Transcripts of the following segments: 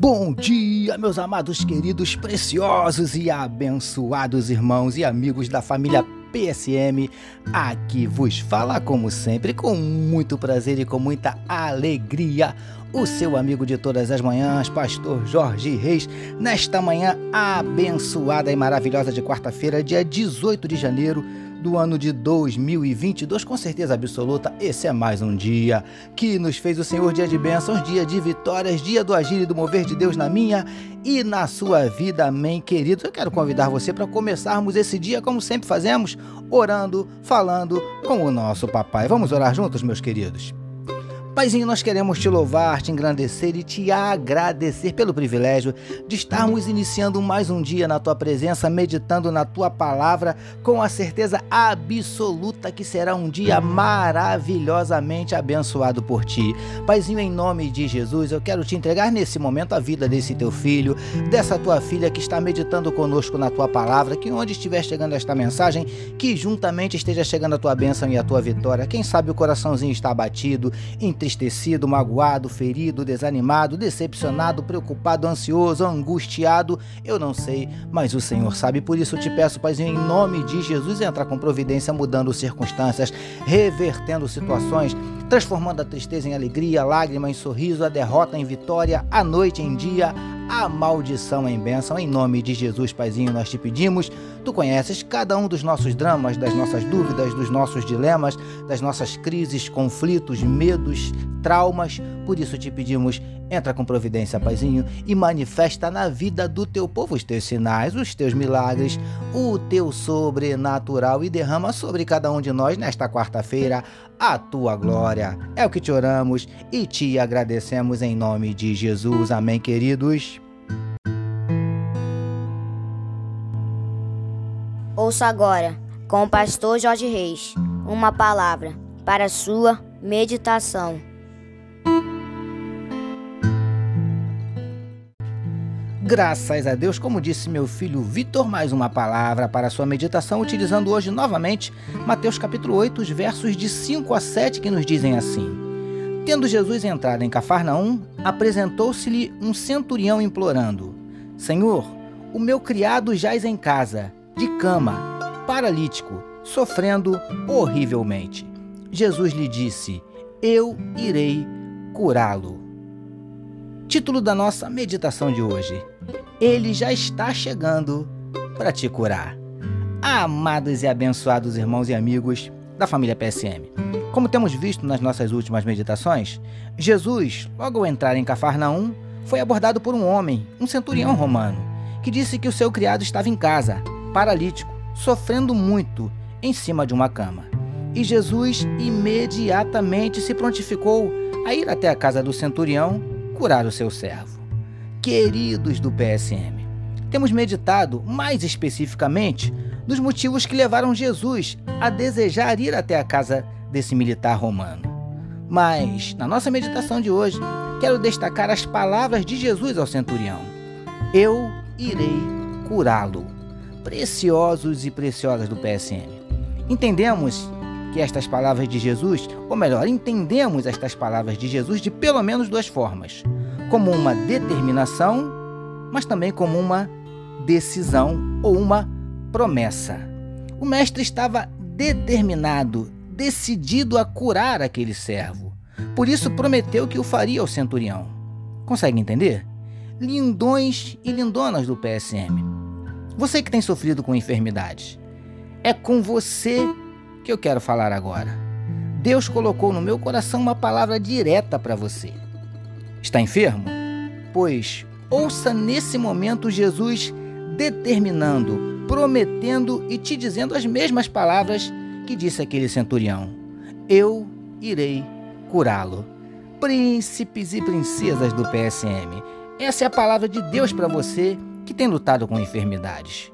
Bom dia, meus amados, queridos, preciosos e abençoados irmãos e amigos da família PSM. Aqui vos fala, como sempre, com muito prazer e com muita alegria, o seu amigo de todas as manhãs, Pastor Jorge Reis, nesta manhã abençoada e maravilhosa de quarta-feira, dia 18 de janeiro do ano de 2022, com certeza absoluta, esse é mais um dia que nos fez o Senhor dia de bênçãos, dia de vitórias, dia do agir e do mover de Deus na minha e na sua vida, amém, queridos. Eu quero convidar você para começarmos esse dia, como sempre fazemos, orando, falando com o nosso papai. Vamos orar juntos, meus queridos? Paizinho, nós queremos te louvar, te engrandecer e te agradecer pelo privilégio de estarmos iniciando mais um dia na tua presença, meditando na tua palavra, com a certeza absoluta que será um dia maravilhosamente abençoado por ti. Paizinho, em nome de Jesus, eu quero te entregar nesse momento a vida desse teu filho, dessa tua filha que está meditando conosco na tua palavra, que onde estiver chegando esta mensagem, que juntamente esteja chegando a tua bênção e a tua vitória. Quem sabe o coraçãozinho está abatido, entristecido entristecido, magoado, ferido, desanimado, decepcionado, preocupado, ansioso, angustiado, eu não sei, mas o Senhor sabe. Por isso te peço, Paizinho, em nome de Jesus, entra com providência, mudando circunstâncias, revertendo situações, transformando a tristeza em alegria, a lágrima em sorriso, a derrota em vitória, a noite em dia, a maldição em bênção. Em nome de Jesus, Paizinho, nós te pedimos. Tu conheces cada um dos nossos dramas, das nossas dúvidas, dos nossos dilemas, das nossas crises, conflitos, medos, traumas. Por isso te pedimos, entra com providência, Paizinho, e manifesta na vida do teu povo os teus sinais, os teus milagres, o teu sobrenatural e derrama sobre cada um de nós nesta quarta-feira a tua glória. É o que te oramos e te agradecemos em nome de Jesus. Amém, queridos. Ouça agora, com o pastor Jorge Reis, uma palavra para sua meditação. Graças a Deus, como disse meu filho Vitor, mais uma palavra para sua meditação, utilizando hoje novamente Mateus capítulo 8, os versos de 5 a 7, que nos dizem assim: Tendo Jesus entrado em Cafarnaum, apresentou-se-lhe um centurião implorando: Senhor, o meu criado jaz em casa, de cama, paralítico, sofrendo horrivelmente. Jesus lhe disse: Eu irei curá-lo. Título da nossa meditação de hoje: Ele já está chegando para te curar. Amados e abençoados irmãos e amigos da família PSM. Como temos visto nas nossas últimas meditações, Jesus, logo ao entrar em Cafarnaum, foi abordado por um homem, um centurião romano, que disse que o seu criado estava em casa, paralítico, sofrendo muito, em cima de uma cama. E Jesus imediatamente se prontificou a ir até a casa do centurião curar o seu servo. Queridos do PSM, temos meditado mais especificamente dos motivos que levaram Jesus a desejar ir até a casa desse militar romano. Mas, na nossa meditação de hoje, quero destacar as palavras de Jesus ao centurião: Eu irei curá-lo. Preciosos e preciosas do PSM. Entendemos que estas palavras de Jesus, ou melhor, entendemos estas palavras de Jesus de pelo menos duas formas: como uma determinação, mas também como uma decisão ou uma promessa. O mestre estava determinado, decidido a curar aquele servo. Por isso prometeu que o faria ao centurião. Consegue entender? Lindões e lindonas do PSM. Você que tem sofrido com enfermidades. É com você que eu quero falar agora. Deus colocou no meu coração uma palavra direta para você. Está enfermo? Pois ouça nesse momento Jesus determinando, prometendo e te dizendo as mesmas palavras que disse aquele centurião: Eu irei curá-lo. Príncipes e princesas do PSM, essa é a palavra de Deus para você que tem lutado com enfermidades.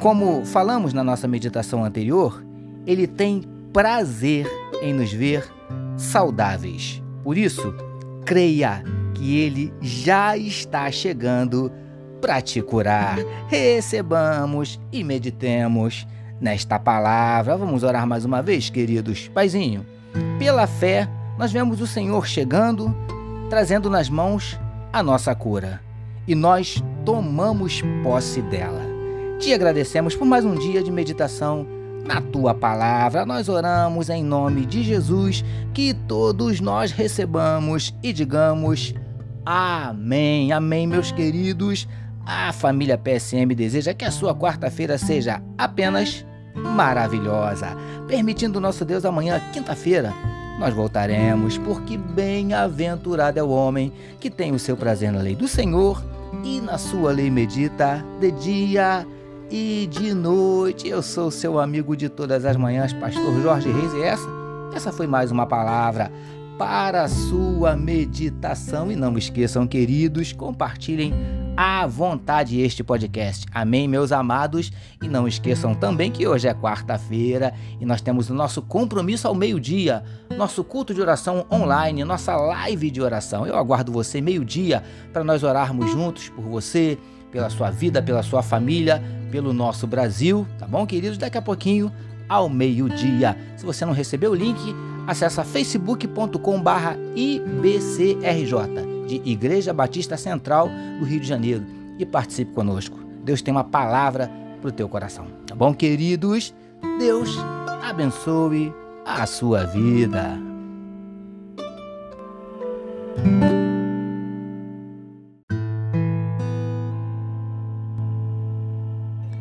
Como falamos na nossa meditação anterior, ele tem prazer em nos ver saudáveis. Por isso, creia que ele já está chegando para te curar. Recebamos e meditemos nesta palavra. Vamos orar mais uma vez, queridos. Paizinho, pela fé, nós vemos o Senhor chegando, trazendo nas mãos a nossa cura. e nós tomamos posse dela. Te agradecemos por mais um dia de meditação na tua palavra. Nós oramos em nome de Jesus, que todos nós recebamos e digamos amém. Amém, meus queridos. A família PSM deseja que a sua quarta-feira seja apenas maravilhosa. Permitindo nosso Deus amanhã, quinta-feira, nós voltaremos, porque bem-aventurado é o homem que tem o seu prazer na lei do Senhor e na sua lei medita de dia e de noite. Eu sou seu amigo de todas as manhãs, pastor Jorge Reis, e essa, essa foi mais uma palavra para a sua meditação. E não esqueçam, queridos, compartilhem à vontade este podcast. Amém, meus amados? E não esqueçam também que hoje é quarta-feira e nós temos o nosso compromisso ao meio-dia, nosso culto de oração online, nossa live de oração. Eu aguardo você meio-dia para nós orarmos juntos por você, pela sua vida, pela sua família, pelo nosso Brasil, tá bom, queridos? Daqui a pouquinho ao meio-dia. Se você não recebeu o link, acessa facebook.com/ibcrj de Igreja Batista Central do Rio de Janeiro e participe conosco. Deus tem uma palavra para o teu coração. Tá bom, queridos? Deus abençoe a sua vida.